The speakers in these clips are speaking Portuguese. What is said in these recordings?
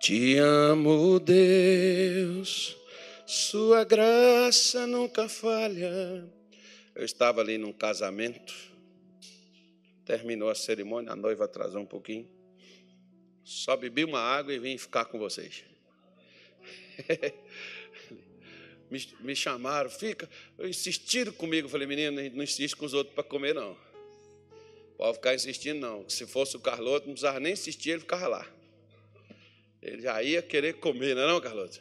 Te amo, Deus, Sua graça nunca falha. Eu estava ali num casamento, terminou a cerimônia, a noiva atrasou um pouquinho. Só bebi uma água e vim ficar com vocês. me, me, chamaram, fica, insistiram comigo. Falei, menino, não insiste com os outros para comer, não. Pode ficar insistindo, não. Se fosse o Carloto, não precisava nem insistir, ele ficava lá. Ele já ia querer comer, não é não, Carlota?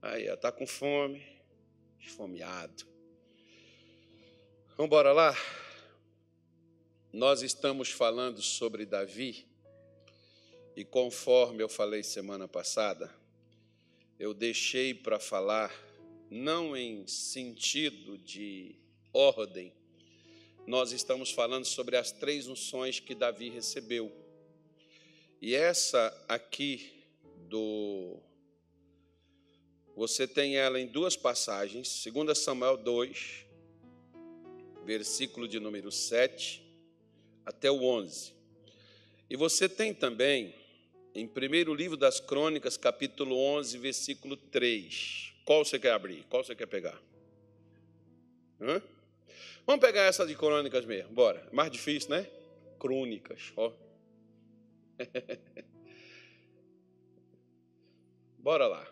Aí, está com fome, esfomeado. Vamos embora lá? Nós estamos falando sobre Davi, e conforme eu falei semana passada, eu deixei para falar, não em sentido de ordem, nós estamos falando sobre as três unções que Davi recebeu. E essa aqui do. Você tem ela em duas passagens, 2 Samuel 2, versículo de número 7 até o 11. E você tem também em primeiro livro das Crônicas, capítulo 11, versículo 3. Qual você quer abrir? Qual você quer pegar? Hã? Vamos pegar essa de Crônicas mesmo, bora. Mais difícil, né? Crônicas, ó. Bora lá.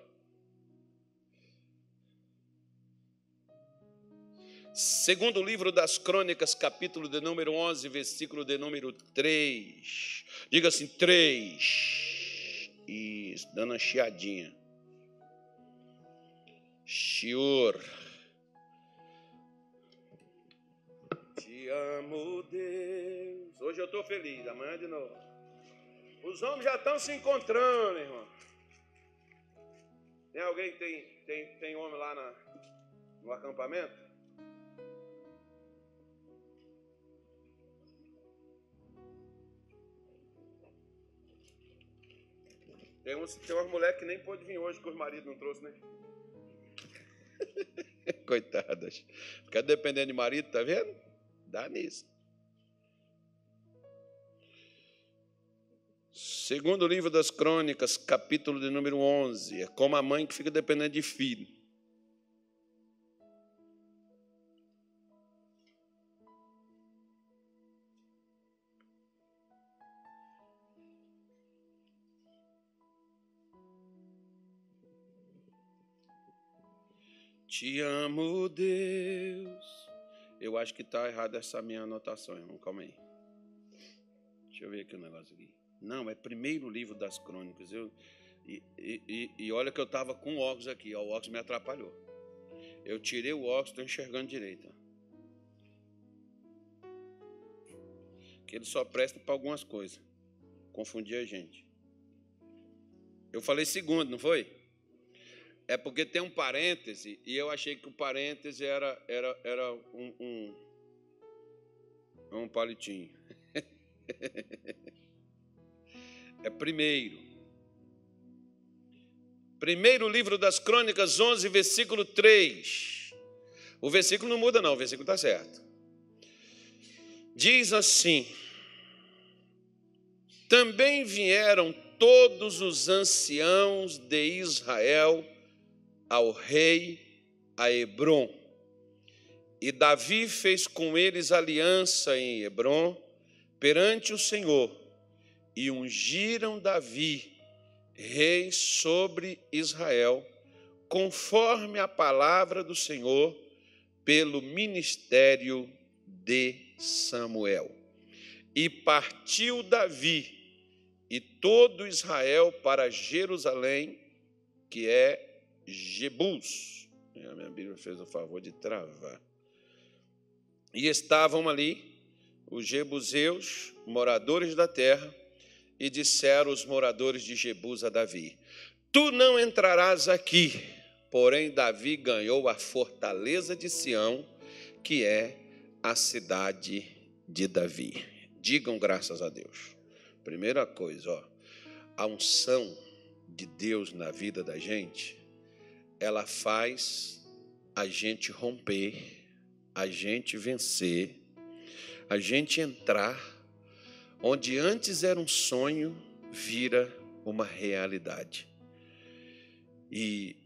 Segundo livro das Crônicas, capítulo de número 11, versículo de número 3. Diga assim, 3. Isso, dando uma chiadinha. Shiur. Te amo, Deus. Hoje eu estou feliz, amanhã de novo. Os homens já estão se encontrando, irmão. Tem alguém tem, tem, tem homem lá na, no acampamento? Tem, uns, tem umas mulheres que nem pôde vir hoje, que os maridos não trouxe, né? Coitadas. Ficar dependendo de marido, tá vendo? Dá nisso. Segundo livro das Crônicas, capítulo de número 11, é como a mãe que fica dependendo de filho. Te amo, Deus. Eu acho que está errada essa minha anotação, irmão. Calma aí. Deixa eu ver aqui o um negócio aqui. Não, é primeiro livro das crônicas. Eu, e, e, e olha que eu estava com óculos aqui, ó, o óculos me atrapalhou. Eu tirei o óculos, estou enxergando direito. Que ele só presta para algumas coisas. Confundir a gente. Eu falei segundo, não foi? É porque tem um parêntese e eu achei que o parêntese era, era, era um, um, um palitinho. é primeiro. Primeiro livro das Crônicas 11, versículo 3. O versículo não muda, não, o versículo está certo. Diz assim: Também vieram todos os anciãos de Israel ao rei a Hebron. E Davi fez com eles aliança em Hebron perante o Senhor e ungiram Davi, rei sobre Israel, conforme a palavra do Senhor, pelo ministério de Samuel. E partiu Davi e todo Israel para Jerusalém, que é Jebus. A minha Bíblia fez o favor de travar. E estavam ali os jebuseus, moradores da terra, e disseram os moradores de Jebus a Davi: Tu não entrarás aqui. Porém, Davi ganhou a fortaleza de Sião, que é a cidade de Davi. Digam graças a Deus. Primeira coisa, ó, a unção de Deus na vida da gente, ela faz a gente romper, a gente vencer, a gente entrar onde antes era um sonho, vira uma realidade. E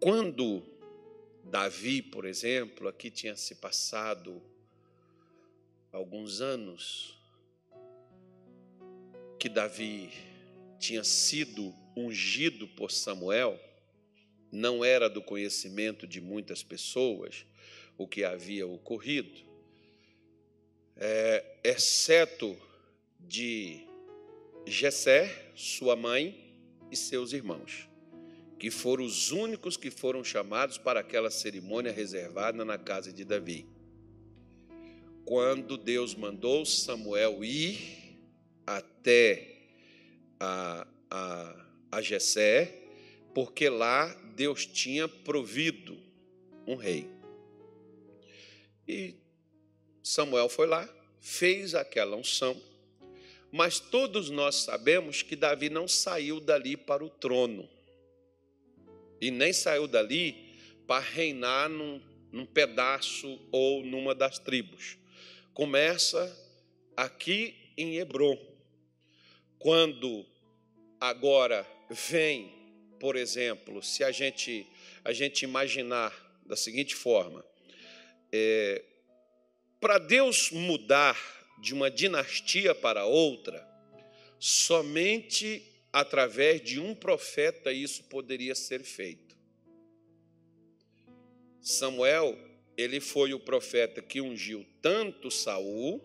quando Davi, por exemplo, aqui tinha se passado alguns anos que Davi tinha sido ungido por Samuel, não era do conhecimento de muitas pessoas o que havia ocorrido, é, exceto de Jessé, sua mãe e seus irmãos, que foram os únicos que foram chamados para aquela cerimônia reservada na casa de Davi. Quando Deus mandou Samuel ir até a, a, a Jessé, porque lá Deus tinha provido um rei. E Samuel foi lá, fez aquela unção, mas todos nós sabemos que Davi não saiu dali para o trono, e nem saiu dali para reinar num, num pedaço ou numa das tribos. Começa aqui em Hebron, quando agora vem, por exemplo, se a gente, a gente imaginar da seguinte forma, é, para Deus mudar de uma dinastia para outra, somente através de um profeta isso poderia ser feito. Samuel, ele foi o profeta que ungiu tanto Saul,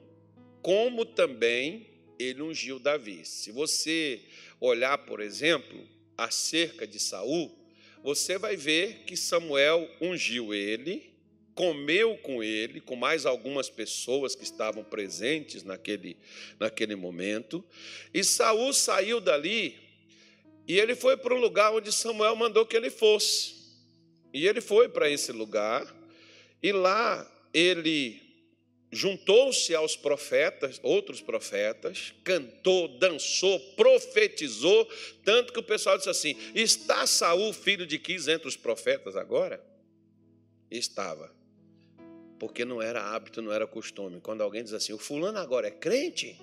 como também ele ungiu Davi. Se você olhar, por exemplo, acerca de Saul, você vai ver que Samuel ungiu ele comeu com ele, com mais algumas pessoas que estavam presentes naquele, naquele momento, e Saul saiu dali e ele foi para um lugar onde Samuel mandou que ele fosse. E ele foi para esse lugar, e lá ele juntou-se aos profetas, outros profetas, cantou, dançou, profetizou, tanto que o pessoal disse assim: Está Saul, filho de Quis, entre os profetas agora? Estava porque não era hábito, não era costume. Quando alguém diz assim, o fulano agora é crente?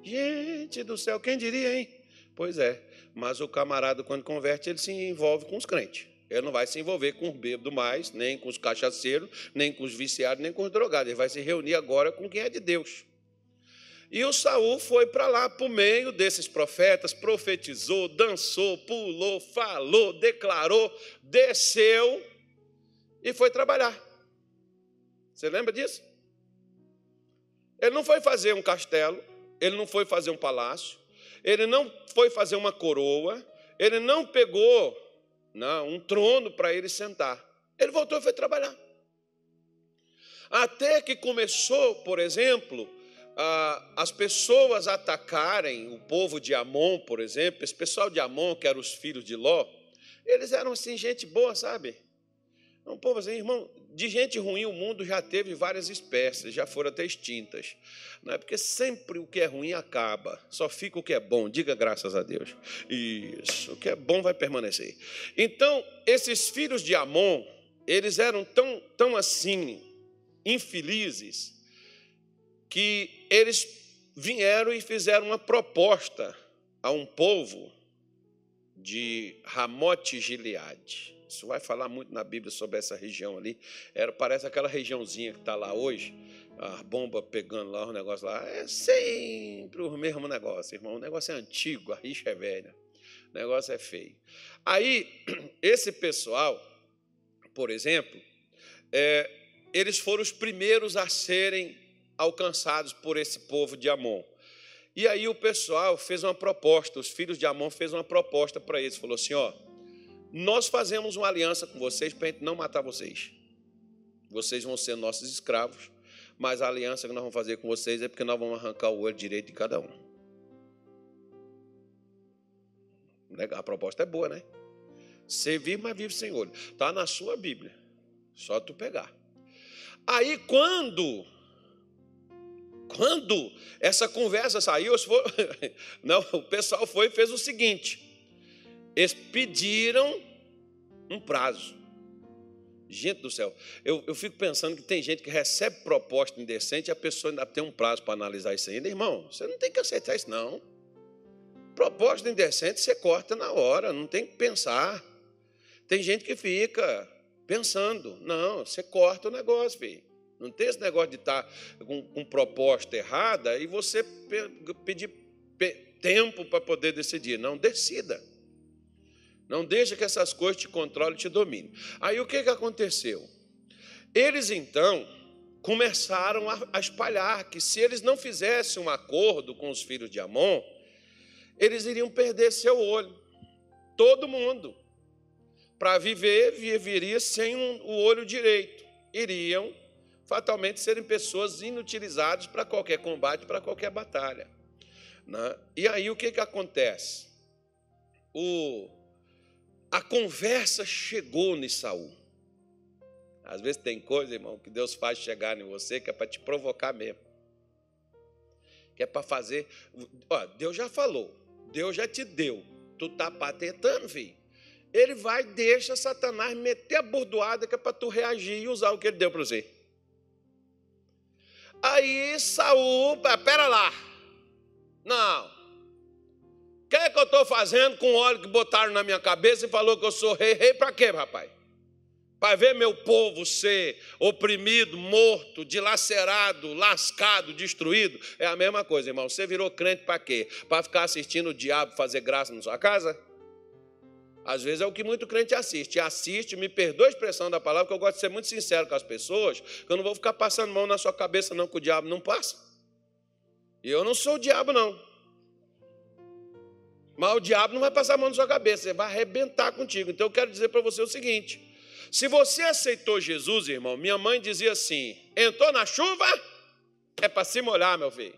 Gente do céu, quem diria, hein? Pois é, mas o camarada, quando converte, ele se envolve com os crentes. Ele não vai se envolver com os bêbados mais, nem com os cachaceiros, nem com os viciados, nem com os drogados. Ele vai se reunir agora com quem é de Deus. E o Saul foi para lá, por meio desses profetas, profetizou, dançou, pulou, falou, declarou, desceu e foi trabalhar. Você lembra disso? Ele não foi fazer um castelo, ele não foi fazer um palácio, ele não foi fazer uma coroa, ele não pegou não, um trono para ele sentar. Ele voltou e foi trabalhar. Até que começou, por exemplo, as pessoas atacarem o povo de Amon, por exemplo, esse pessoal de Amon, que eram os filhos de Ló, eles eram assim, gente boa, sabe? Um povo assim, irmão, de gente ruim o mundo já teve várias espécies, já foram até extintas. Não é porque sempre o que é ruim acaba, só fica o que é bom. Diga graças a Deus. Isso, o que é bom vai permanecer. Então, esses filhos de Amon, eles eram tão, tão assim infelizes que eles vieram e fizeram uma proposta a um povo de Ramote Gileade. Isso vai falar muito na Bíblia sobre essa região ali. Era, parece aquela regiãozinha que está lá hoje, a bomba pegando lá, o negócio lá. É sempre o mesmo negócio, irmão. O negócio é antigo, a rixa é velha. O negócio é feio. Aí, esse pessoal, por exemplo, é, eles foram os primeiros a serem alcançados por esse povo de Amon. E aí o pessoal fez uma proposta, os filhos de Amon fez uma proposta para eles, falou assim, ó, nós fazemos uma aliança com vocês para a gente não matar vocês. Vocês vão ser nossos escravos, mas a aliança que nós vamos fazer com vocês é porque nós vamos arrancar o olho direito de cada um. A proposta é boa, né? Você vive, mas vive sem olho. Está na sua Bíblia. Só tu pegar. Aí quando quando essa conversa saiu, não, o pessoal foi e fez o seguinte: eles pediram um prazo. Gente do céu, eu, eu fico pensando que tem gente que recebe proposta indecente e a pessoa ainda tem um prazo para analisar isso ainda. Irmão, você não tem que aceitar isso, não. proposta indecente você corta na hora, não tem que pensar. Tem gente que fica pensando. Não, você corta o negócio, filho. Não tem esse negócio de estar tá com, com proposta errada e você pedir tempo para poder decidir. Não, decida. Não deixa que essas coisas te controlem e te dominem. Aí o que, que aconteceu? Eles então começaram a, espalhar que se eles não fizessem um acordo com os filhos de Amon, eles iriam perder seu olho. Todo mundo. Para viver, viveria sem um, o olho direito. Iriam fatalmente serem pessoas inutilizadas para qualquer combate, para qualquer batalha. Né? E aí o que, que acontece? O, a conversa chegou em Saul. Às vezes tem coisa, irmão, que Deus faz chegar em você que é para te provocar mesmo. Que é para fazer. Ó, Deus já falou, Deus já te deu. Tu tá patentando, filho. Ele vai, deixa Satanás meter a bordoada que é para tu reagir e usar o que ele deu para você. Aí Saul, pera lá. Não. Que é que eu estou fazendo com o óleo que botaram na minha cabeça e falou que eu sou rei? Rei para quê, rapaz? Para ver meu povo ser oprimido, morto, dilacerado, lascado, destruído. É a mesma coisa, irmão. Você virou crente para quê? Para ficar assistindo o diabo fazer graça na sua casa? Às vezes é o que muito crente assiste. Assiste, me perdoa a expressão da palavra, que eu gosto de ser muito sincero com as pessoas, que eu não vou ficar passando mão na sua cabeça, não, que o diabo não passa. E eu não sou o diabo, não. Mas o diabo não vai passar a mão na sua cabeça, ele vai arrebentar contigo. Então eu quero dizer para você o seguinte: se você aceitou Jesus, irmão, minha mãe dizia assim: entrou na chuva, é para se molhar, meu filho.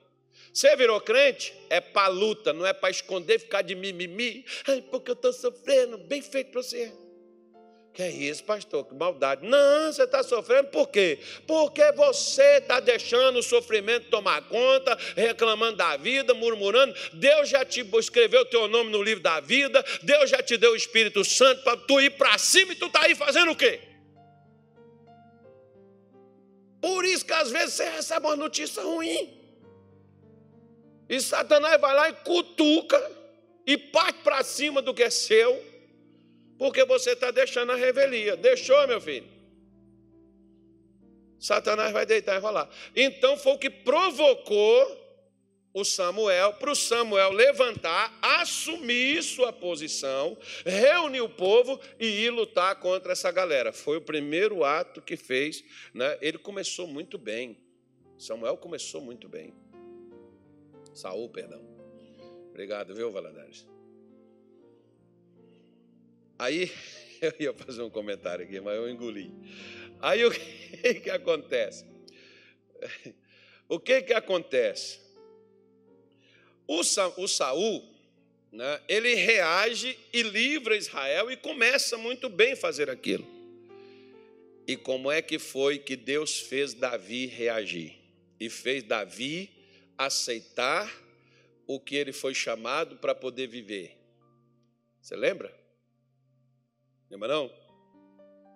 Você virou crente? É para luta, não é para esconder, ficar de mimimi. Ai, porque eu estou sofrendo. Bem feito para você. Que é isso, pastor? Que maldade. Não, você está sofrendo por quê? Porque você está deixando o sofrimento tomar conta, reclamando da vida, murmurando. Deus já te escreveu o teu nome no livro da vida. Deus já te deu o Espírito Santo para tu ir para cima e tu está aí fazendo o quê? Por isso que às vezes você recebe uma notícia ruim. E Satanás vai lá e cutuca e parte para cima do que é seu, porque você está deixando a revelia. Deixou, meu filho? Satanás vai deitar e rolar. Então foi o que provocou o Samuel, para o Samuel levantar, assumir sua posição, reunir o povo e ir lutar contra essa galera. Foi o primeiro ato que fez. Né? Ele começou muito bem. Samuel começou muito bem. Saul, perdão. Obrigado, viu, Valadares? Aí, eu ia fazer um comentário aqui, mas eu engoli. Aí o que, que acontece? O que que acontece? O, Sa, o Saul, né, ele reage e livra Israel e começa muito bem fazer aquilo. E como é que foi que Deus fez Davi reagir? E fez Davi aceitar o que ele foi chamado para poder viver. Você lembra? Lembra não?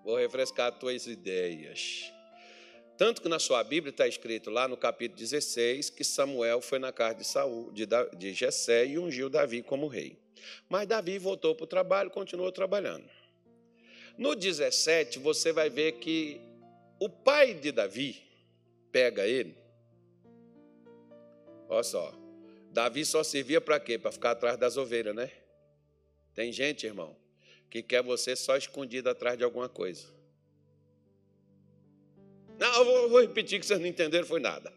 Vou refrescar as tuas ideias. Tanto que na sua Bíblia está escrito lá no capítulo 16 que Samuel foi na casa de Saul, de, de Jessé e ungiu Davi como rei. Mas Davi voltou para o trabalho, continuou trabalhando. No 17, você vai ver que o pai de Davi pega ele Olha só. Davi só servia para quê? Para ficar atrás das ovelhas, né? Tem gente, irmão, que quer você só escondido atrás de alguma coisa. Não, eu vou, vou repetir que vocês não entenderam, foi nada.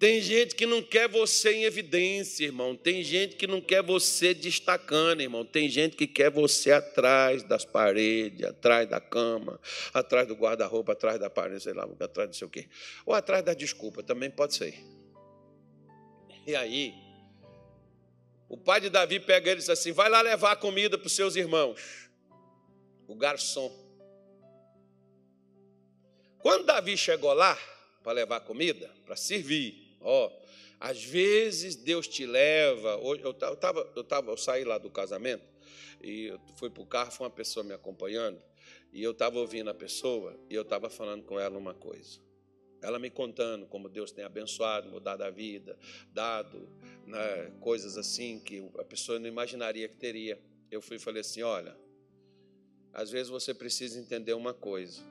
Tem gente que não quer você em evidência, irmão. Tem gente que não quer você destacando, irmão. Tem gente que quer você atrás das paredes, atrás da cama, atrás do guarda-roupa, atrás da parede, sei lá, atrás de sei o quê. Ou atrás da desculpa, também pode ser. E aí, o pai de Davi pega ele e diz assim: vai lá levar comida para os seus irmãos. O garçom. Quando Davi chegou lá para levar comida, para servir, ó, às vezes Deus te leva. Eu tava, eu tava, eu saí lá do casamento e eu fui para o carro, foi uma pessoa me acompanhando e eu estava ouvindo a pessoa e eu estava falando com ela uma coisa. Ela me contando como Deus tem abençoado, mudado a vida, dado né, coisas assim que a pessoa não imaginaria que teria. Eu fui e falei assim: olha, às vezes você precisa entender uma coisa.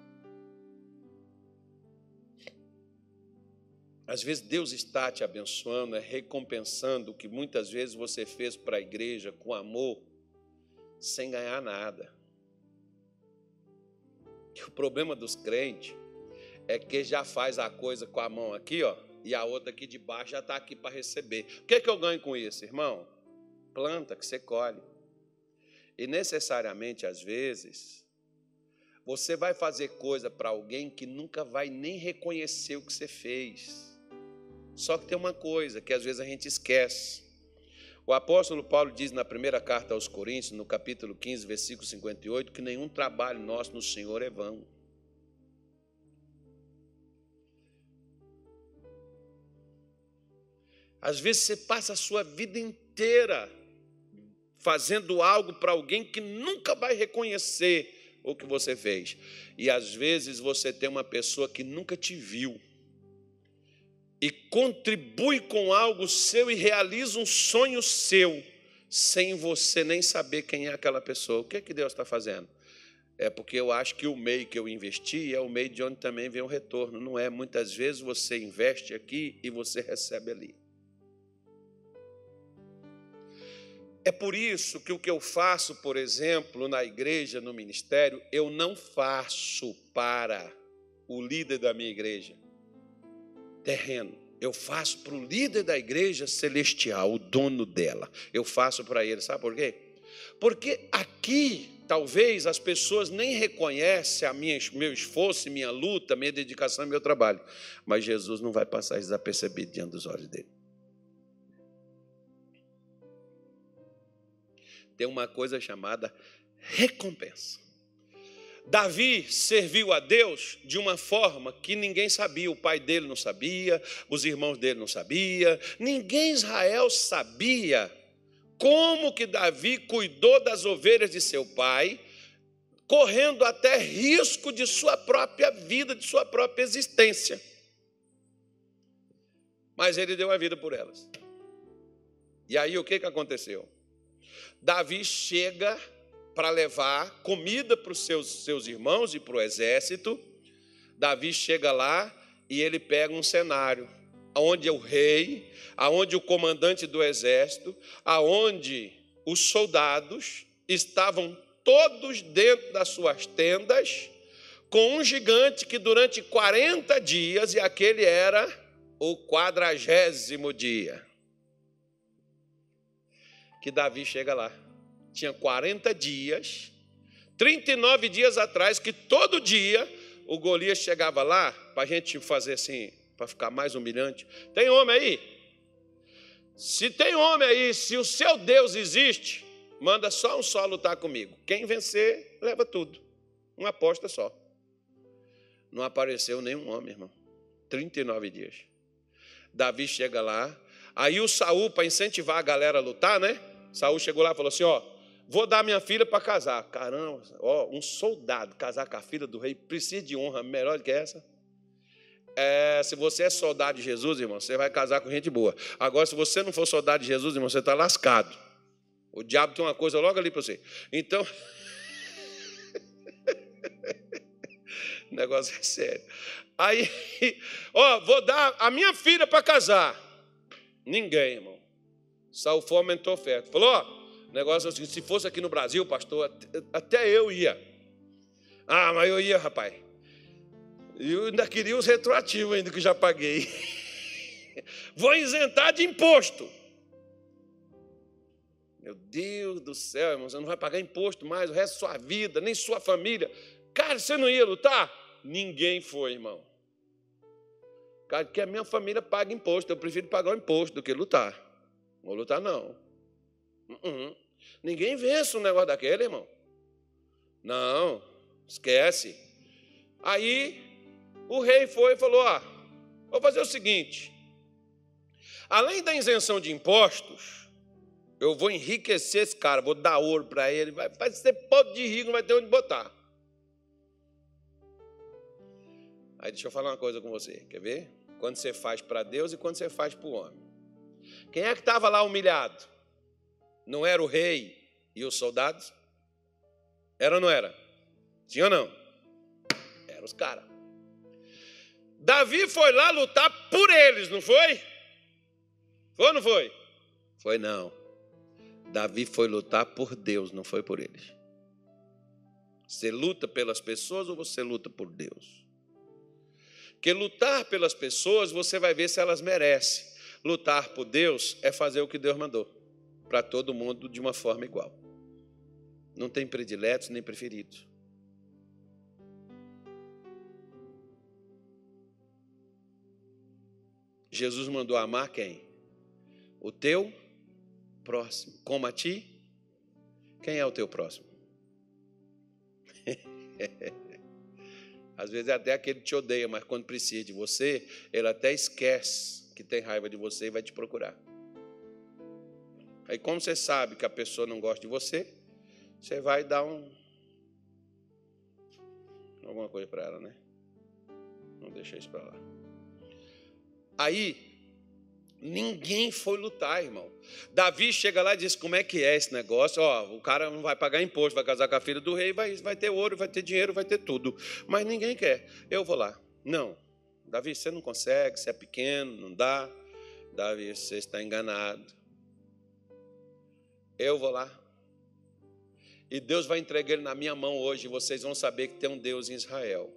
Às vezes Deus está te abençoando, é recompensando o que muitas vezes você fez para a igreja com amor, sem ganhar nada. E o problema dos crentes é que já faz a coisa com a mão aqui, ó, e a outra aqui de baixo já está aqui para receber. O que, é que eu ganho com isso, irmão? Planta que você colhe. E necessariamente, às vezes, você vai fazer coisa para alguém que nunca vai nem reconhecer o que você fez. Só que tem uma coisa que às vezes a gente esquece. O apóstolo Paulo diz na primeira carta aos Coríntios, no capítulo 15, versículo 58, que nenhum trabalho nosso no Senhor é vão. Às vezes você passa a sua vida inteira fazendo algo para alguém que nunca vai reconhecer o que você fez. E às vezes você tem uma pessoa que nunca te viu e contribui com algo seu e realiza um sonho seu, sem você nem saber quem é aquela pessoa. O que, é que Deus está fazendo? É porque eu acho que o meio que eu investi é o meio de onde também vem o retorno. Não é? Muitas vezes você investe aqui e você recebe ali. É por isso que o que eu faço, por exemplo, na igreja, no ministério, eu não faço para o líder da minha igreja terreno. Eu faço para o líder da igreja celestial, o dono dela. Eu faço para ele, sabe por quê? Porque aqui, talvez as pessoas nem reconhecem a minha, meu esforço, minha luta, minha dedicação meu trabalho. Mas Jesus não vai passar desapercebido diante dos olhos dele. Tem uma coisa chamada recompensa. Davi serviu a Deus de uma forma que ninguém sabia, o pai dele não sabia, os irmãos dele não sabiam, ninguém em Israel sabia como que Davi cuidou das ovelhas de seu pai, correndo até risco de sua própria vida, de sua própria existência. Mas ele deu a vida por elas. E aí o que, que aconteceu? Davi chega para levar comida para os seus, seus irmãos e para o exército. Davi chega lá e ele pega um cenário onde o rei, aonde o comandante do exército, aonde os soldados estavam todos dentro das suas tendas, com um gigante que durante 40 dias, e aquele era o quadragésimo dia, que Davi chega lá tinha 40 dias, 39 dias atrás, que todo dia o Golias chegava lá, para a gente fazer assim, para ficar mais humilhante. Tem homem aí? Se tem homem aí, se o seu Deus existe, manda só um só lutar comigo. Quem vencer, leva tudo. Uma aposta só. Não apareceu nenhum homem, irmão. 39 dias. Davi chega lá. Aí o Saul, para incentivar a galera a lutar, né? Saul chegou lá e falou assim: ó, Vou dar minha filha para casar. Caramba, ó, um soldado casar com a filha do rei precisa de honra melhor do que essa. É, se você é soldado de Jesus, irmão, você vai casar com gente boa. Agora, se você não for soldado de Jesus, irmão, você está lascado. O diabo tem uma coisa logo ali para você. Então, o negócio é sério. Aí, ó, vou dar a minha filha para casar. Ninguém, irmão. Saul aumentou a oferta. Falou, ó, o negócio é o seguinte: se fosse aqui no Brasil, pastor, até eu ia. Ah, mas eu ia, rapaz. Eu ainda queria os retroativos ainda que já paguei. Vou isentar de imposto. Meu Deus do céu, irmão, você não vai pagar imposto mais o resto da sua vida, nem sua família. Cara, você não ia lutar? Ninguém foi, irmão. Cara, que a minha família paga imposto. Eu prefiro pagar o imposto do que lutar. Não vou lutar, não. Uhum. Ninguém vence um negócio daquele, irmão. Não, esquece. Aí o rei foi e falou: Ó, vou fazer o seguinte: além da isenção de impostos, eu vou enriquecer esse cara, vou dar ouro para ele, vai, vai ser pobre de rico, não vai ter onde botar. Aí deixa eu falar uma coisa com você, quer ver? Quando você faz para Deus e quando você faz para o homem. Quem é que estava lá humilhado? Não era o rei e os soldados? Era ou não era? Sim ou não? Eram os caras. Davi foi lá lutar por eles, não foi? Foi ou não foi? Foi não. Davi foi lutar por Deus, não foi por eles. Você luta pelas pessoas ou você luta por Deus? Porque lutar pelas pessoas, você vai ver se elas merecem. Lutar por Deus é fazer o que Deus mandou, para todo mundo de uma forma igual. Não tem prediletos nem preferidos. Jesus mandou amar quem? O teu próximo. Como a ti? Quem é o teu próximo? Às vezes até aquele que te odeia, mas quando precisa de você, ele até esquece que tem raiva de você e vai te procurar. Aí, como você sabe que a pessoa não gosta de você, você vai dar um. alguma coisa para ela, né? Não deixa isso para lá. Aí, Ninguém foi lutar, irmão. Davi chega lá e diz: Como é que é esse negócio? Ó, o cara não vai pagar imposto, vai casar com a filha do rei, vai, vai ter ouro, vai ter dinheiro, vai ter tudo. Mas ninguém quer. Eu vou lá. Não. Davi, você não consegue, você é pequeno, não dá. Davi, você está enganado. Eu vou lá. E Deus vai entregar ele na minha mão hoje, e vocês vão saber que tem um Deus em Israel.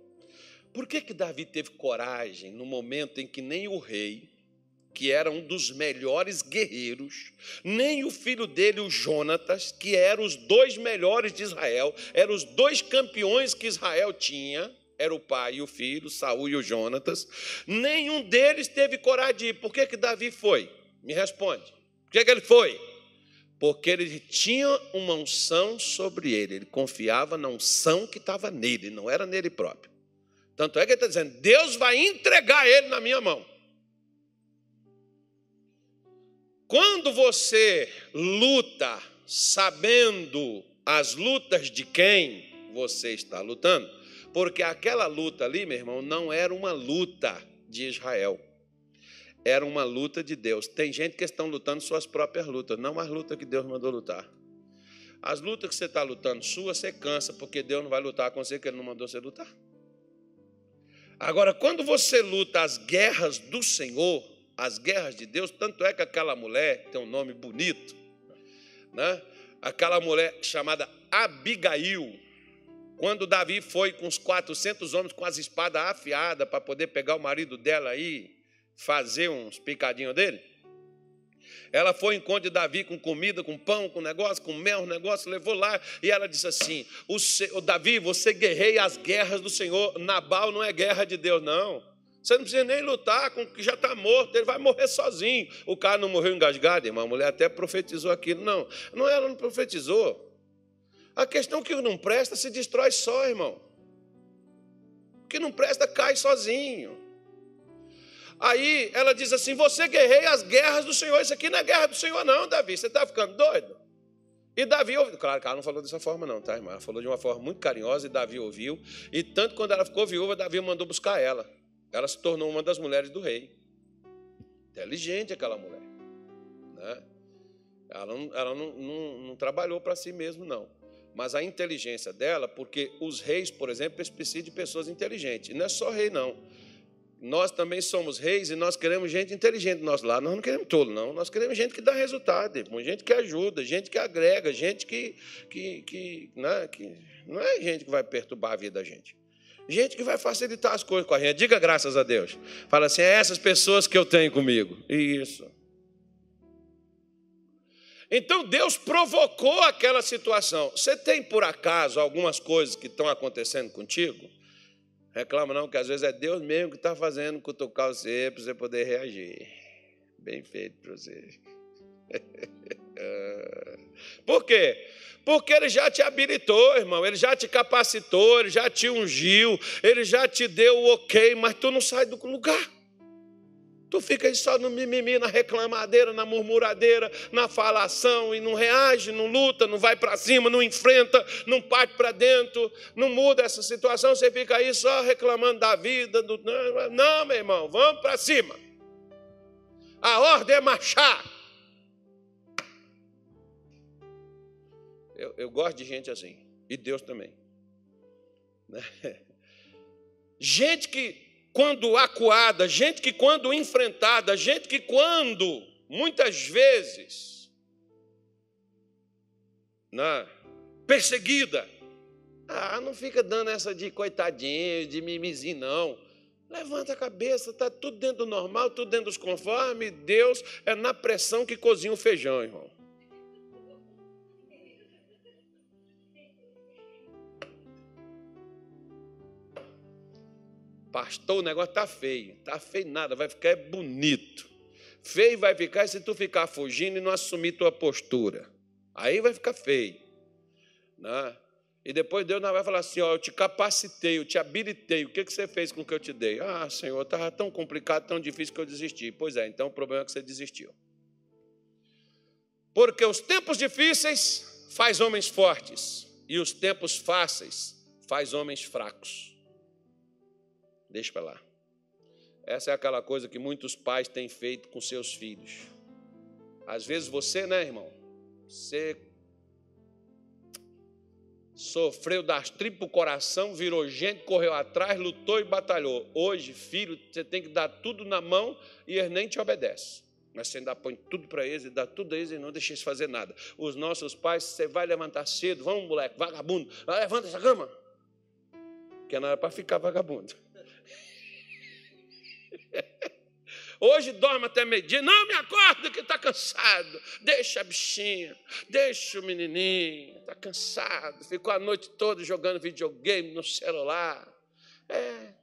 Por que, que Davi teve coragem no momento em que nem o rei que era um dos melhores guerreiros, nem o filho dele, o Jonatas, que eram os dois melhores de Israel, eram os dois campeões que Israel tinha, era o pai e o filho, Saul e o Jonatas, nenhum deles teve coragem de ir. Por que, que Davi foi? Me responde. Por que, que ele foi? Porque ele tinha uma unção sobre ele, ele confiava na unção que estava nele, não era nele próprio. Tanto é que ele está dizendo: Deus vai entregar ele na minha mão. Quando você luta sabendo as lutas de quem você está lutando, porque aquela luta ali, meu irmão, não era uma luta de Israel. Era uma luta de Deus. Tem gente que estão lutando suas próprias lutas, não as lutas que Deus mandou lutar. As lutas que você está lutando sua, você cansa, porque Deus não vai lutar com você, que Ele não mandou você lutar. Agora, quando você luta as guerras do Senhor, as guerras de Deus, tanto é que aquela mulher tem um nome bonito, né? Aquela mulher chamada Abigail, quando Davi foi com os 400 homens com as espadas afiadas para poder pegar o marido dela aí, fazer uns picadinhos dele, ela foi em encontro de Davi com comida, com pão, com negócio, com mel, negócio, levou lá e ela disse assim: o Davi, você guerreia as guerras do Senhor. Nabal não é guerra de Deus, não. Você não precisa nem lutar com o que já está morto, ele vai morrer sozinho. O cara não morreu engasgado, irmão. A mulher até profetizou aquilo. Não, não ela não profetizou. A questão é que não presta se destrói só, irmão. O que não presta cai sozinho. Aí ela diz assim: Você guerreia as guerras do Senhor. Isso aqui não é guerra do Senhor, não, Davi. Você está ficando doido? E Davi ouviu. Claro que ela não falou dessa forma, não, tá, irmão? Ela falou de uma forma muito carinhosa e Davi ouviu. E tanto quando ela ficou viúva, Davi mandou buscar ela ela se tornou uma das mulheres do rei. Inteligente aquela mulher. Né? Ela, não, ela não, não, não trabalhou para si mesma, não. Mas a inteligência dela, porque os reis, por exemplo, precisam de pessoas inteligentes. E não é só rei, não. Nós também somos reis e nós queremos gente inteligente nós lá. Nós não queremos tolo, não. Nós queremos gente que dá resultado, gente que ajuda, gente que agrega, gente que, que, que, né, que não é gente que vai perturbar a vida da gente. Gente que vai facilitar as coisas com a gente. Diga graças a Deus. Fala assim: é essas pessoas que eu tenho comigo. Isso. Então Deus provocou aquela situação. Você tem por acaso algumas coisas que estão acontecendo contigo? Reclama não, que às vezes é Deus mesmo que está fazendo cutucar você para você poder reagir. Bem feito para você. Por quê? Porque ele já te habilitou, irmão, ele já te capacitou, ele já te ungiu, ele já te deu o ok, mas tu não sai do lugar. Tu fica aí só no mimimi, na reclamadeira, na murmuradeira, na falação e não reage, não luta, não vai para cima, não enfrenta, não parte para dentro, não muda essa situação. Você fica aí só reclamando da vida. Do... Não, meu irmão, vamos para cima. A ordem é marchar. Eu, eu gosto de gente assim, e Deus também. Né? Gente que quando acuada, gente que quando enfrentada, gente que quando, muitas vezes, né, perseguida, ah, não fica dando essa de coitadinho, de mimizinho, não. Levanta a cabeça, está tudo dentro do normal, tudo dentro dos conformes. Deus é na pressão que cozinha o feijão, irmão. Pastor, o negócio está feio. Está feio nada, vai ficar bonito. Feio vai ficar se tu ficar fugindo e não assumir tua postura. Aí vai ficar feio. Né? E depois Deus não vai falar assim: ó, eu te capacitei, eu te habilitei. O que, que você fez com o que eu te dei? Ah, Senhor, estava tão complicado, tão difícil que eu desisti. Pois é, então o problema é que você desistiu. Porque os tempos difíceis faz homens fortes e os tempos fáceis faz homens fracos. Deixa para lá. Essa é aquela coisa que muitos pais têm feito com seus filhos. Às vezes você, né, irmão? Você sofreu das tripas coração, virou gente, correu atrás, lutou e batalhou. Hoje, filho, você tem que dar tudo na mão e eles nem te obedecem. Mas você ainda põe tudo para eles e dá tudo a eles e não deixa eles fazer nada. Os nossos pais, você vai levantar cedo, vamos, moleque, vagabundo, levanta essa cama. Que não era para ficar vagabundo. Hoje dorme até meio-dia. Não, me acorda que está cansado. Deixa a bichinha, deixa o menininho. Está cansado. Ficou a noite toda jogando videogame no celular. É.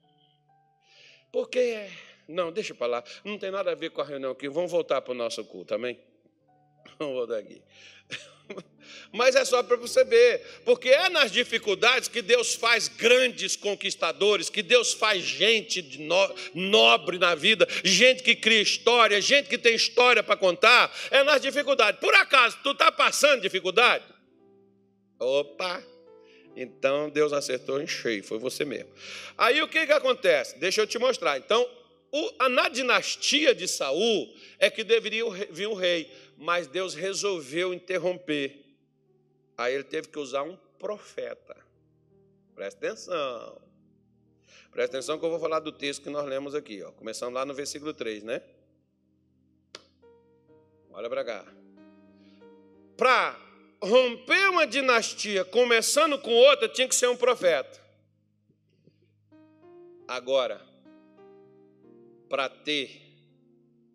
Porque. Não, deixa para lá. Não tem nada a ver com a reunião aqui. Vamos voltar para o nosso culto, amém? Vamos voltar aqui. Mas é só para você ver, porque é nas dificuldades que Deus faz grandes conquistadores, que Deus faz gente no, nobre na vida, gente que cria história, gente que tem história para contar. É nas dificuldades. Por acaso, tu está passando dificuldade? Opa! Então Deus acertou em cheio, foi você mesmo. Aí o que, que acontece? Deixa eu te mostrar. Então, o, na dinastia de Saul é que deveria vir o rei, mas Deus resolveu interromper. Aí ele teve que usar um profeta. Presta atenção. Presta atenção que eu vou falar do texto que nós lemos aqui, ó. Começando lá no versículo 3, né? Olha para cá. Para romper uma dinastia começando com outra, tinha que ser um profeta. Agora, para ter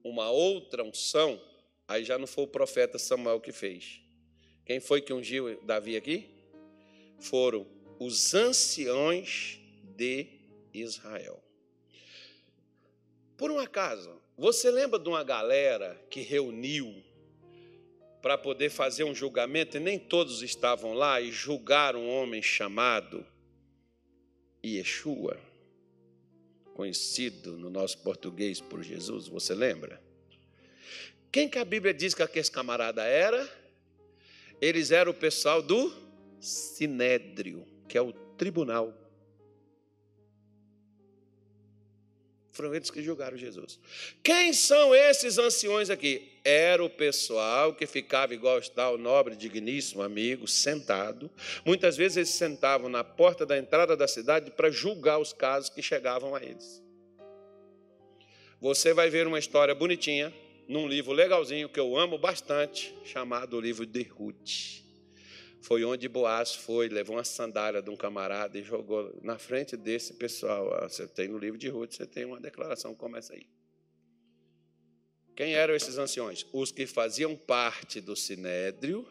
uma outra unção, aí já não foi o profeta Samuel que fez. Quem foi que ungiu Davi aqui? Foram os anciões de Israel. Por um acaso, você lembra de uma galera que reuniu para poder fazer um julgamento e nem todos estavam lá e julgaram um homem chamado Yeshua, conhecido no nosso português por Jesus, você lembra? Quem que a Bíblia diz que aquele camarada era? Eles eram o pessoal do Sinédrio, que é o tribunal. Foram eles que julgaram Jesus. Quem são esses anciões aqui? Era o pessoal que ficava igual está o nobre, digníssimo amigo, sentado. Muitas vezes eles sentavam na porta da entrada da cidade para julgar os casos que chegavam a eles. Você vai ver uma história bonitinha num livro legalzinho que eu amo bastante, chamado o livro de Ruth. Foi onde Boaz foi, levou uma sandália de um camarada e jogou na frente desse pessoal. Você tem no livro de Ruth, você tem uma declaração como essa aí. Quem eram esses anciões? Os que faziam parte do sinédrio,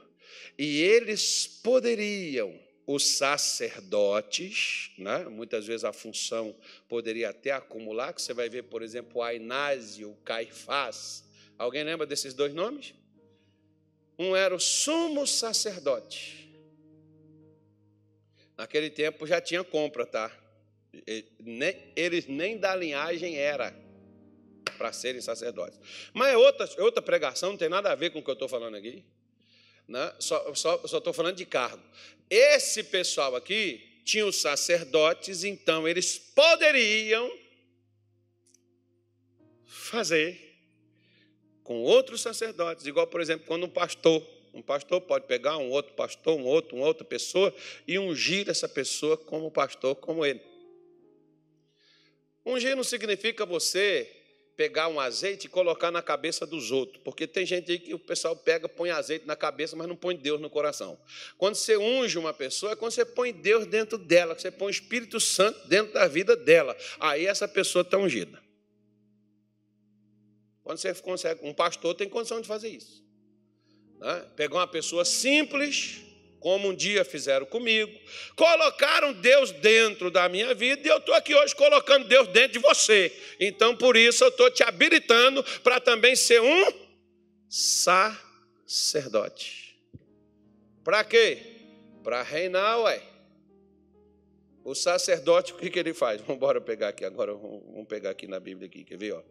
e eles poderiam, os sacerdotes, né? muitas vezes a função poderia até acumular, que você vai ver, por exemplo, o Ainás e o Caifás, Alguém lembra desses dois nomes? Um era o sumo sacerdote. Naquele tempo já tinha compra, tá? Eles nem da linhagem era. para serem sacerdotes. Mas é outra, outra pregação, não tem nada a ver com o que eu estou falando aqui. Né? Só estou falando de cargo. Esse pessoal aqui tinha os sacerdotes, então eles poderiam fazer com outros sacerdotes, igual, por exemplo, quando um pastor, um pastor pode pegar um outro pastor, um outro, uma outra pessoa e ungir essa pessoa como pastor, como ele. Ungir não significa você pegar um azeite e colocar na cabeça dos outros, porque tem gente aí que o pessoal pega, põe azeite na cabeça, mas não põe Deus no coração. Quando você unge uma pessoa, é quando você põe Deus dentro dela, você põe o Espírito Santo dentro da vida dela. Aí essa pessoa está ungida. Quando você consegue, um pastor tem condição de fazer isso. Né? Pegar uma pessoa simples, como um dia fizeram comigo, colocaram Deus dentro da minha vida e eu estou aqui hoje colocando Deus dentro de você. Então, por isso, eu estou te habilitando para também ser um sacerdote. Para quê? Para reinar, ué. O sacerdote, o que, que ele faz? Vamos pegar aqui agora, vamos pegar aqui na Bíblia, aqui, quer ver? Ó.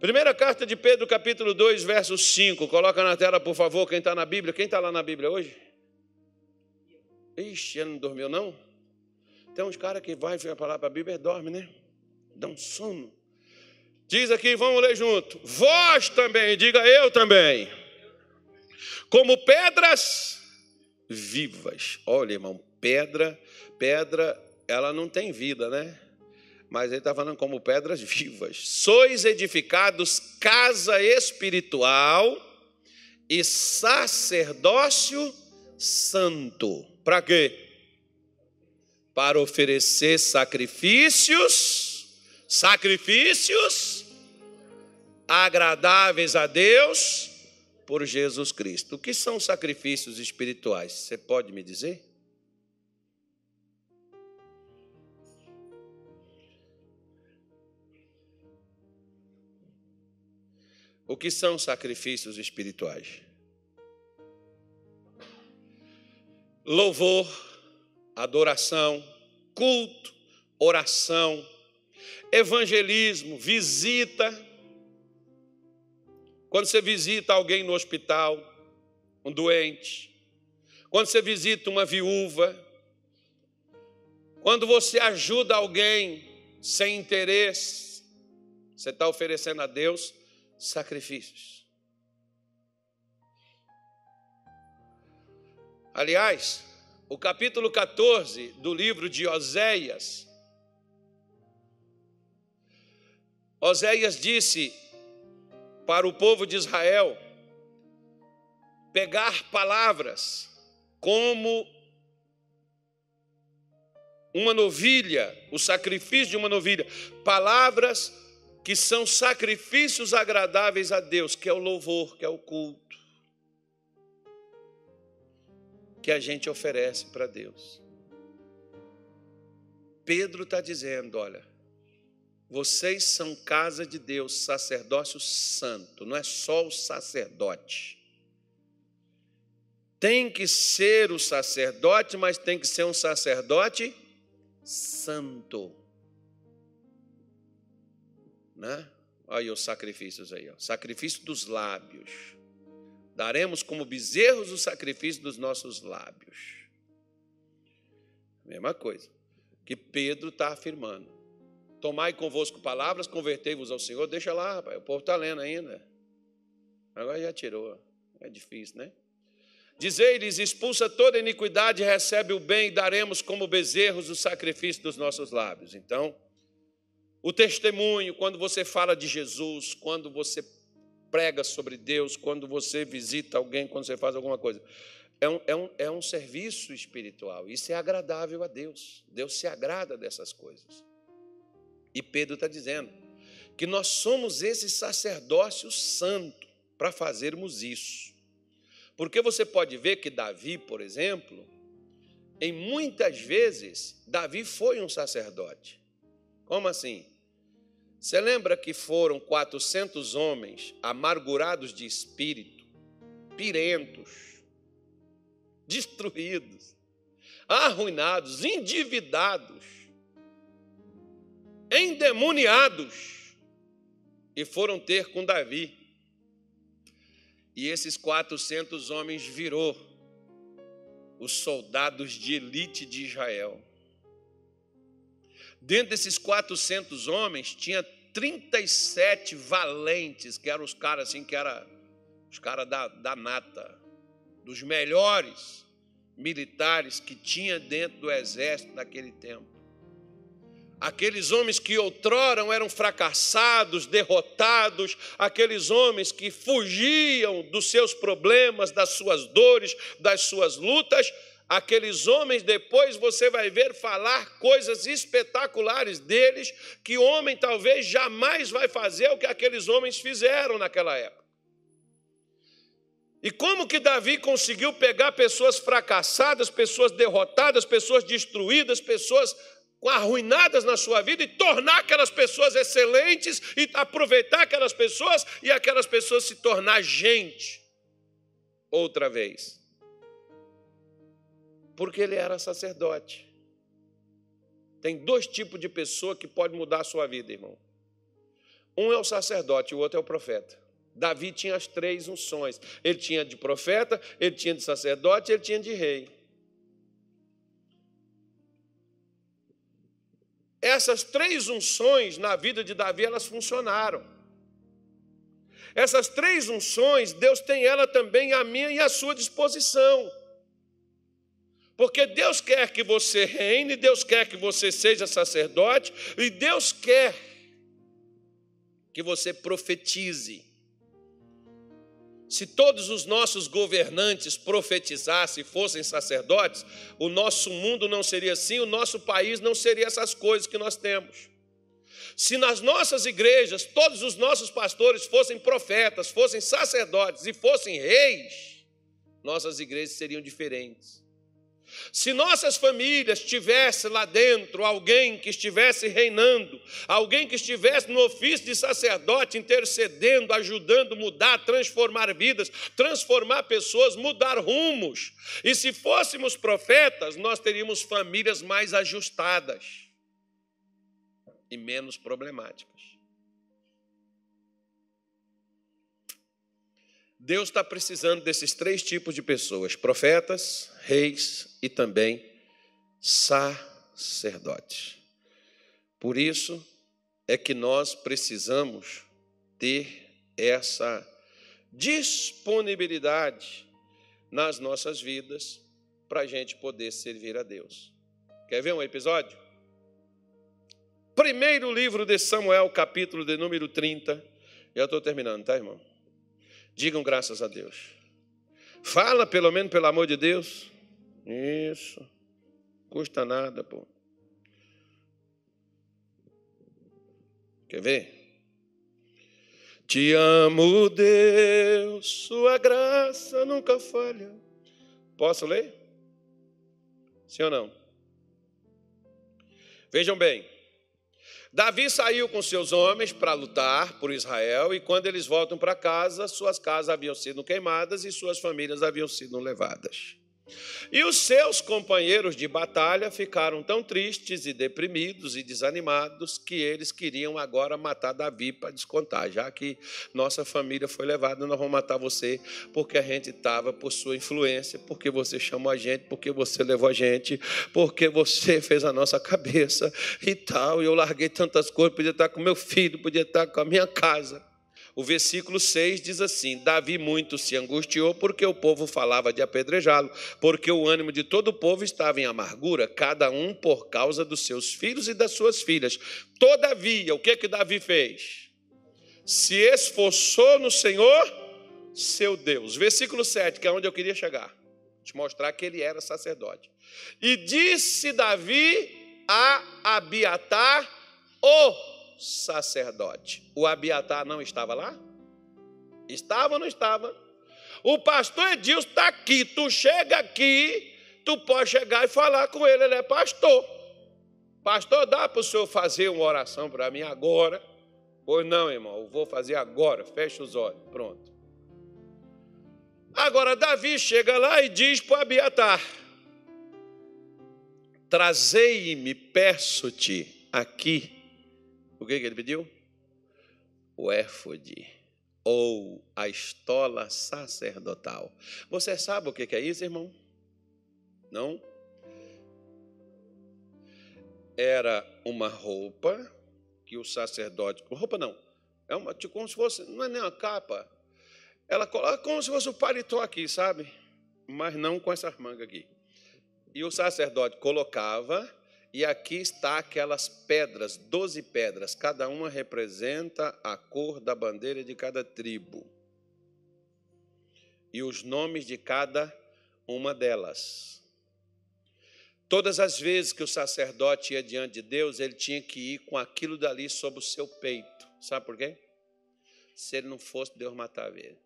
Primeira carta de Pedro, capítulo 2, verso 5. Coloca na tela, por favor, quem está na Bíblia. Quem está lá na Bíblia hoje? Ixi, ele não dormiu, não? Tem uns caras que vai falar para a Bíblia e dorme, né? Dá um sono. Diz aqui, vamos ler junto. Vós também, diga eu também. Como pedras vivas. Olha, irmão, pedra, pedra, ela não tem vida, né? Mas ele está falando como pedras vivas. Sois edificados casa espiritual e sacerdócio santo para quê? Para oferecer sacrifícios, sacrifícios agradáveis a Deus por Jesus Cristo. O que são sacrifícios espirituais? Você pode me dizer? O que são sacrifícios espirituais? louvor, adoração, culto, oração, evangelismo, visita. Quando você visita alguém no hospital, um doente, quando você visita uma viúva, quando você ajuda alguém sem interesse, você está oferecendo a Deus sacrifícios. Aliás, o capítulo 14 do livro de Oséias, Oséias disse para o povo de Israel pegar palavras como uma novilha, o sacrifício de uma novilha, palavras que são sacrifícios agradáveis a Deus, que é o louvor, que é o culto. que a gente oferece para Deus. Pedro está dizendo: olha, vocês são casa de Deus, sacerdócio santo, não é só o sacerdote. Tem que ser o sacerdote, mas tem que ser um sacerdote santo. Né? Olha aí os sacrifícios aí, ó. sacrifício dos lábios daremos como bezerros o sacrifício dos nossos lábios. Mesma coisa que Pedro está afirmando. Tomai convosco palavras, convertei-vos ao Senhor. Deixa lá, rapaz, o povo está lendo ainda. Agora já tirou. É difícil, né? Dizei-lhes: expulsa toda iniquidade, recebe o bem, e daremos como bezerros o sacrifício dos nossos lábios. Então, o testemunho, quando você fala de Jesus, quando você prega sobre Deus, quando você visita alguém, quando você faz alguma coisa. É um, é, um, é um serviço espiritual. Isso é agradável a Deus. Deus se agrada dessas coisas. E Pedro está dizendo que nós somos esse sacerdócio santo para fazermos isso. Porque você pode ver que Davi, por exemplo, em muitas vezes, Davi foi um sacerdote. Como assim? Você lembra que foram 400 homens amargurados de espírito, pirentos, destruídos, arruinados, endividados, endemoniados, e foram ter com Davi. E esses 400 homens virou os soldados de elite de Israel. Dentro desses 400 homens tinha 37 valentes, que eram os caras assim, que eram os caras da, da nata, dos melhores militares que tinha dentro do exército naquele tempo. Aqueles homens que outrora eram fracassados, derrotados, aqueles homens que fugiam dos seus problemas, das suas dores, das suas lutas, aqueles homens, depois você vai ver falar coisas espetaculares deles, que homem talvez jamais vai fazer o que aqueles homens fizeram naquela época. E como que Davi conseguiu pegar pessoas fracassadas, pessoas derrotadas, pessoas destruídas, pessoas arruinadas na sua vida e tornar aquelas pessoas excelentes e aproveitar aquelas pessoas e aquelas pessoas se tornar gente outra vez. Porque ele era sacerdote. Tem dois tipos de pessoa que pode mudar a sua vida, irmão. Um é o sacerdote, o outro é o profeta. Davi tinha as três unções. Ele tinha de profeta, ele tinha de sacerdote, ele tinha de rei. Essas três unções na vida de Davi, elas funcionaram. Essas três unções, Deus tem ela também a minha e a sua disposição. Porque Deus quer que você reine, Deus quer que você seja sacerdote, e Deus quer que você profetize. Se todos os nossos governantes profetizassem, fossem sacerdotes, o nosso mundo não seria assim, o nosso país não seria essas coisas que nós temos. Se nas nossas igrejas todos os nossos pastores fossem profetas, fossem sacerdotes e fossem reis, nossas igrejas seriam diferentes. Se nossas famílias tivesse lá dentro alguém que estivesse reinando, alguém que estivesse no ofício de sacerdote, intercedendo, ajudando, mudar, transformar vidas, transformar pessoas, mudar rumos. E se fôssemos profetas, nós teríamos famílias mais ajustadas e menos problemáticas. Deus está precisando desses três tipos de pessoas: profetas, reis e também sacerdotes. Por isso é que nós precisamos ter essa disponibilidade nas nossas vidas para a gente poder servir a Deus. Quer ver um episódio? Primeiro livro de Samuel, capítulo de número 30. Já estou terminando, tá, irmão? Digam graças a Deus. Fala, pelo menos, pelo amor de Deus. Isso. Custa nada, pô. Quer ver? Te amo, Deus, sua graça nunca falha. Posso ler? Sim ou não? Vejam bem. Davi saiu com seus homens para lutar por Israel, e quando eles voltam para casa, suas casas haviam sido queimadas e suas famílias haviam sido levadas. E os seus companheiros de batalha ficaram tão tristes e deprimidos e desanimados que eles queriam agora matar Davi para descontar. Já que nossa família foi levada, nós vamos matar você porque a gente estava por sua influência, porque você chamou a gente, porque você levou a gente, porque você fez a nossa cabeça e tal. E eu larguei tantas coisas, podia estar com meu filho, podia estar com a minha casa. O versículo 6 diz assim: Davi muito se angustiou porque o povo falava de apedrejá-lo, porque o ânimo de todo o povo estava em amargura, cada um por causa dos seus filhos e das suas filhas. Todavia, o que que Davi fez? Se esforçou no Senhor, seu Deus. Versículo 7, que é onde eu queria chegar, te mostrar que ele era sacerdote. E disse Davi a Abiatar, o sacerdote. O Abiatar não estava lá? Estava ou não estava? O pastor Edilson está aqui. Tu chega aqui, tu pode chegar e falar com ele, ele é pastor. Pastor, dá para o senhor fazer uma oração para mim agora? Pois não, irmão, eu vou fazer agora. Fecha os olhos. Pronto. Agora, Davi chega lá e diz para Abiatar: Trazei-me, peço-te, aqui o que, que ele pediu? o éfode ou a estola sacerdotal. Você sabe o que é isso, irmão? Não? Era uma roupa que o sacerdote. Roupa não. É uma, tipo, como se fosse. Não é nem uma capa. Ela coloca como se fosse o paletó aqui, sabe? Mas não com essa manga aqui. E o sacerdote colocava e aqui está aquelas pedras, doze pedras, cada uma representa a cor da bandeira de cada tribo. E os nomes de cada uma delas. Todas as vezes que o sacerdote ia diante de Deus, ele tinha que ir com aquilo dali sobre o seu peito. Sabe por quê? Se ele não fosse, Deus matava ele.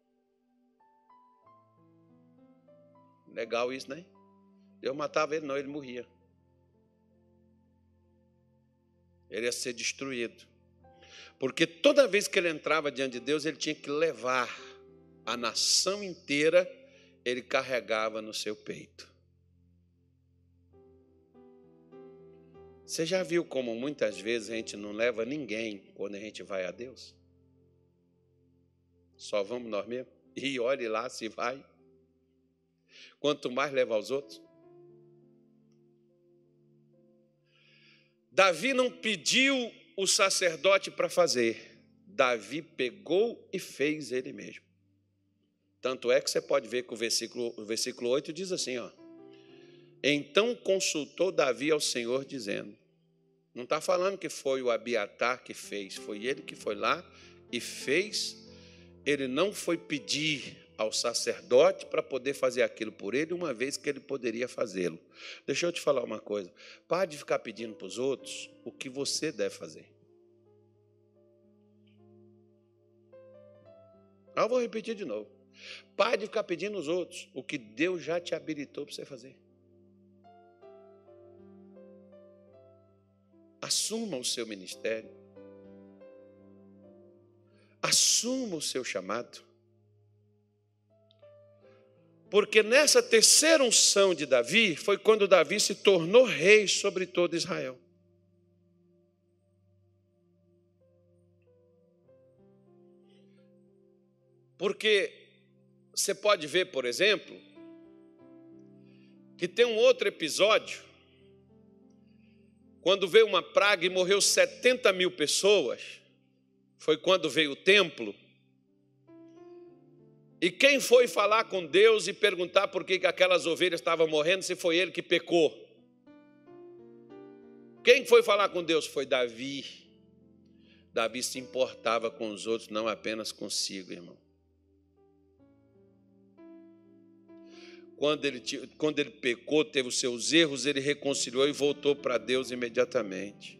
Legal isso, né? Deus matava ele, não, ele morria. Ele ia ser destruído. Porque toda vez que ele entrava diante de Deus, ele tinha que levar a nação inteira, ele carregava no seu peito. Você já viu como muitas vezes a gente não leva ninguém quando a gente vai a Deus? Só vamos nós mesmos? E olhe lá se vai. Quanto mais leva aos outros. Davi não pediu o sacerdote para fazer, Davi pegou e fez ele mesmo. Tanto é que você pode ver que o versículo, o versículo 8 diz assim: ó, Então consultou Davi ao Senhor, dizendo: Não está falando que foi o Abiatar que fez, foi ele que foi lá e fez. Ele não foi pedir ao sacerdote para poder fazer aquilo por ele, uma vez que ele poderia fazê-lo. Deixa eu te falar uma coisa: pare de ficar pedindo para os outros o que você deve fazer. Ah, eu vou repetir de novo. Pare de ficar pedindo aos outros o que Deus já te habilitou para você fazer. Assuma o seu ministério. Assuma o seu chamado. Porque nessa terceira unção de Davi foi quando Davi se tornou rei sobre todo Israel. Porque você pode ver, por exemplo, que tem um outro episódio, quando veio uma praga e morreu 70 mil pessoas, foi quando veio o templo, e quem foi falar com Deus e perguntar por que aquelas ovelhas estavam morrendo, se foi ele que pecou? Quem foi falar com Deus? Foi Davi. Davi se importava com os outros, não apenas consigo, irmão. Quando ele, quando ele pecou, teve os seus erros, ele reconciliou e voltou para Deus imediatamente.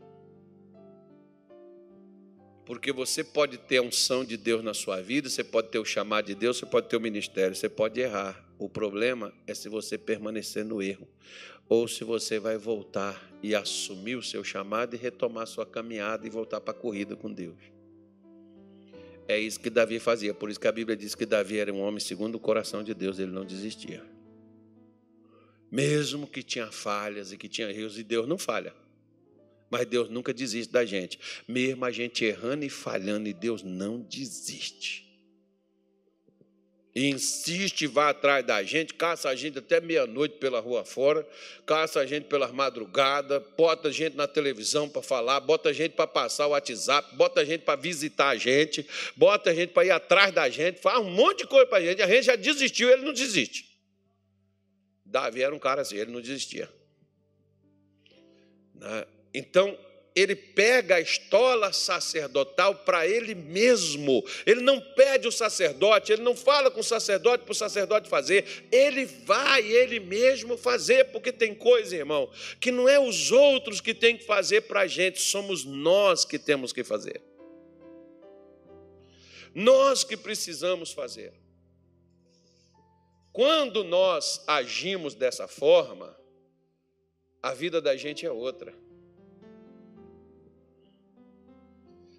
Porque você pode ter a unção de Deus na sua vida, você pode ter o chamado de Deus, você pode ter o ministério, você pode errar. O problema é se você permanecer no erro, ou se você vai voltar e assumir o seu chamado e retomar sua caminhada e voltar para a corrida com Deus. É isso que Davi fazia, por isso que a Bíblia diz que Davi era um homem segundo o coração de Deus, ele não desistia. Mesmo que tinha falhas e que tinha erros, e Deus não falha. Mas Deus nunca desiste da gente. Mesmo a gente errando e falhando, e Deus não desiste. E insiste, vai atrás da gente, caça a gente até meia-noite pela rua fora, caça a gente pelas madrugadas, bota a gente na televisão para falar, bota a gente para passar o WhatsApp, bota a gente para visitar a gente, bota a gente para ir atrás da gente, faz um monte de coisa para a gente. A gente já desistiu, ele não desiste. Davi era um cara assim, ele não desistia. Então, ele pega a estola sacerdotal para ele mesmo. Ele não pede o sacerdote, ele não fala com o sacerdote para o sacerdote fazer. Ele vai ele mesmo fazer, porque tem coisa, irmão, que não é os outros que têm que fazer para a gente, somos nós que temos que fazer. Nós que precisamos fazer. Quando nós agimos dessa forma, a vida da gente é outra.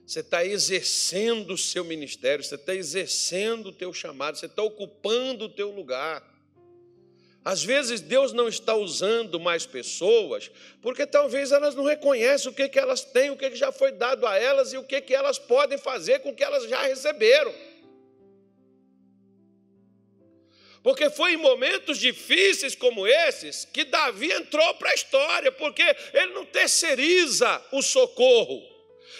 Você está exercendo o seu ministério, você está exercendo o teu chamado, você está ocupando o teu lugar. Às vezes Deus não está usando mais pessoas, porque talvez elas não reconhecem o que, que elas têm, o que, que já foi dado a elas e o que, que elas podem fazer com o que elas já receberam. Porque foi em momentos difíceis como esses que Davi entrou para a história, porque ele não terceiriza o socorro,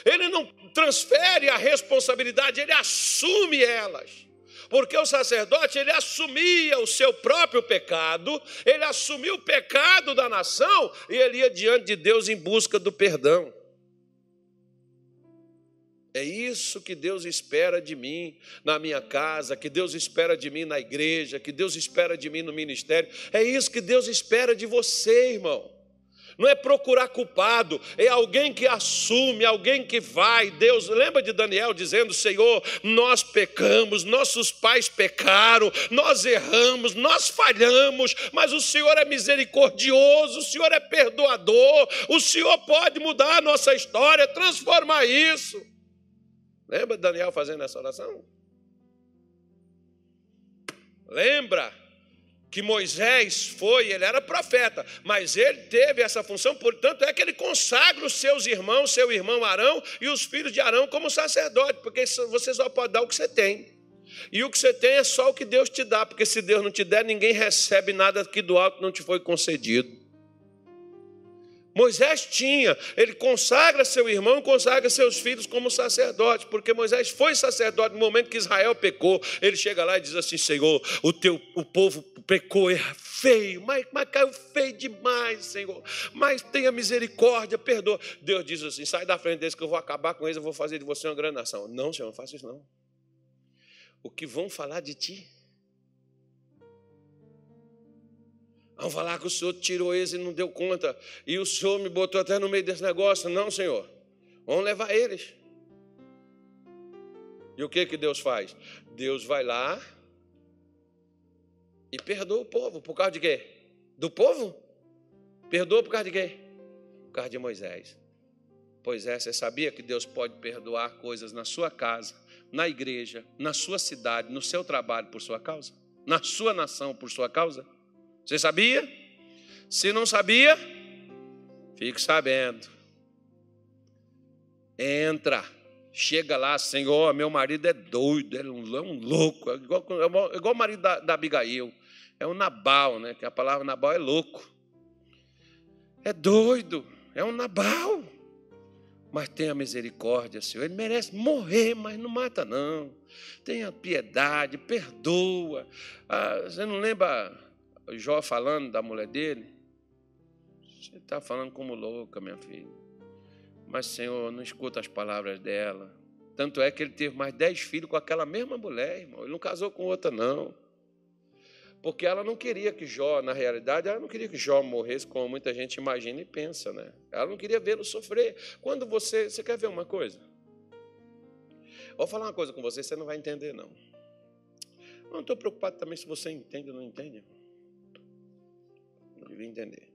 ele não transfere a responsabilidade, ele assume elas. Porque o sacerdote, ele assumia o seu próprio pecado, ele assumia o pecado da nação e ele ia diante de Deus em busca do perdão. É isso que Deus espera de mim na minha casa, que Deus espera de mim na igreja, que Deus espera de mim no ministério. É isso que Deus espera de você, irmão não é procurar culpado, é alguém que assume, alguém que vai. Deus, lembra de Daniel dizendo: Senhor, nós pecamos, nossos pais pecaram, nós erramos, nós falhamos, mas o Senhor é misericordioso, o Senhor é perdoador, o Senhor pode mudar a nossa história, transformar isso. Lembra Daniel fazendo essa oração? Lembra? Que Moisés foi, ele era profeta, mas ele teve essa função, portanto é que ele consagra os seus irmãos, seu irmão Arão e os filhos de Arão como sacerdote, porque você só pode dar o que você tem. E o que você tem é só o que Deus te dá, porque se Deus não te der, ninguém recebe nada que do alto não te foi concedido. Moisés tinha, ele consagra seu irmão, consagra seus filhos como sacerdote, porque Moisés foi sacerdote no momento que Israel pecou. Ele chega lá e diz assim: Senhor, o teu o povo pecou, é feio, mas, mas caiu feio demais, Senhor. Mas tenha misericórdia, perdoa. Deus diz assim: sai da frente deles que eu vou acabar com eles, eu vou fazer de você uma grande nação. Não, Senhor, não faça isso não. O que vão falar de ti? Vamos falar que o senhor tirou eles e não deu conta. E o senhor me botou até no meio desse negócio. Não, senhor. Vamos levar eles. E o que que Deus faz? Deus vai lá e perdoa o povo. Por causa de quê? Do povo? Perdoa por causa de quê? Por causa de Moisés. Pois é, você sabia que Deus pode perdoar coisas na sua casa, na igreja, na sua cidade, no seu trabalho por sua causa? Na sua nação por sua causa? Você sabia? Se não sabia, fique sabendo. Entra, chega lá, Senhor, meu marido é doido, é um, é um louco, é igual, é igual o marido da, da Abigail, é um Nabal, né? Que a palavra Nabal é louco. É doido, é um Nabal. Mas tenha misericórdia, Senhor. Ele merece morrer, mas não mata, não. Tenha piedade, perdoa. Ah, você não lembra Jó falando da mulher dele, você está falando como louca, minha filha. Mas, Senhor, não escuta as palavras dela. Tanto é que ele teve mais dez filhos com aquela mesma mulher, irmão. Ele não casou com outra, não. Porque ela não queria que Jó, na realidade, ela não queria que Jó morresse, como muita gente imagina e pensa, né? Ela não queria vê-lo sofrer. Quando você. Você quer ver uma coisa? Vou falar uma coisa com você, você não vai entender, não. Não estou preocupado também se você entende ou não entende devia entender.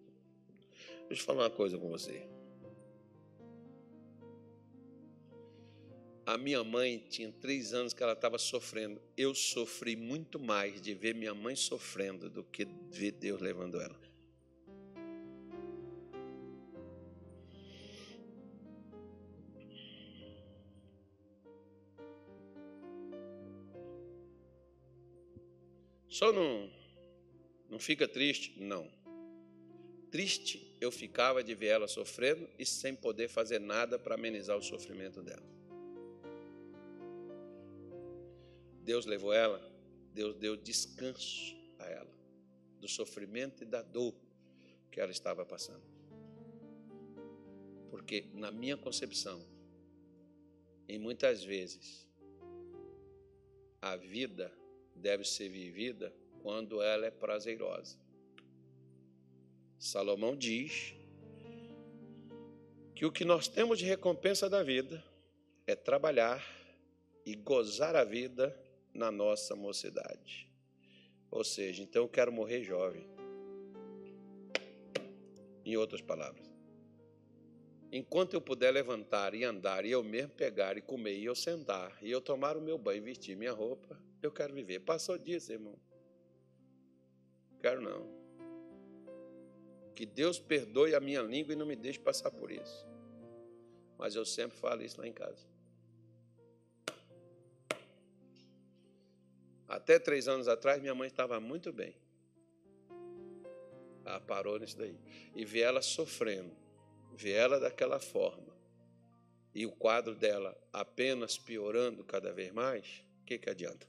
Deixa eu falar uma coisa com você. A minha mãe tinha três anos que ela estava sofrendo. Eu sofri muito mais de ver minha mãe sofrendo do que ver Deus levando ela. Só não, não fica triste? Não. Triste eu ficava de ver ela sofrendo e sem poder fazer nada para amenizar o sofrimento dela. Deus levou ela, Deus deu descanso a ela do sofrimento e da dor que ela estava passando. Porque, na minha concepção, em muitas vezes, a vida deve ser vivida quando ela é prazerosa. Salomão diz que o que nós temos de recompensa da vida é trabalhar e gozar a vida na nossa mocidade. Ou seja, então eu quero morrer jovem. Em outras palavras, enquanto eu puder levantar e andar, e eu mesmo pegar e comer, e eu sentar, e eu tomar o meu banho e vestir minha roupa, eu quero viver. Passou disso, irmão. Quero não. Que Deus perdoe a minha língua e não me deixe passar por isso. Mas eu sempre falo isso lá em casa. Até três anos atrás, minha mãe estava muito bem. Ela parou nisso daí. E vi ela sofrendo. Vi ela daquela forma. E o quadro dela apenas piorando cada vez mais. O que, que adianta?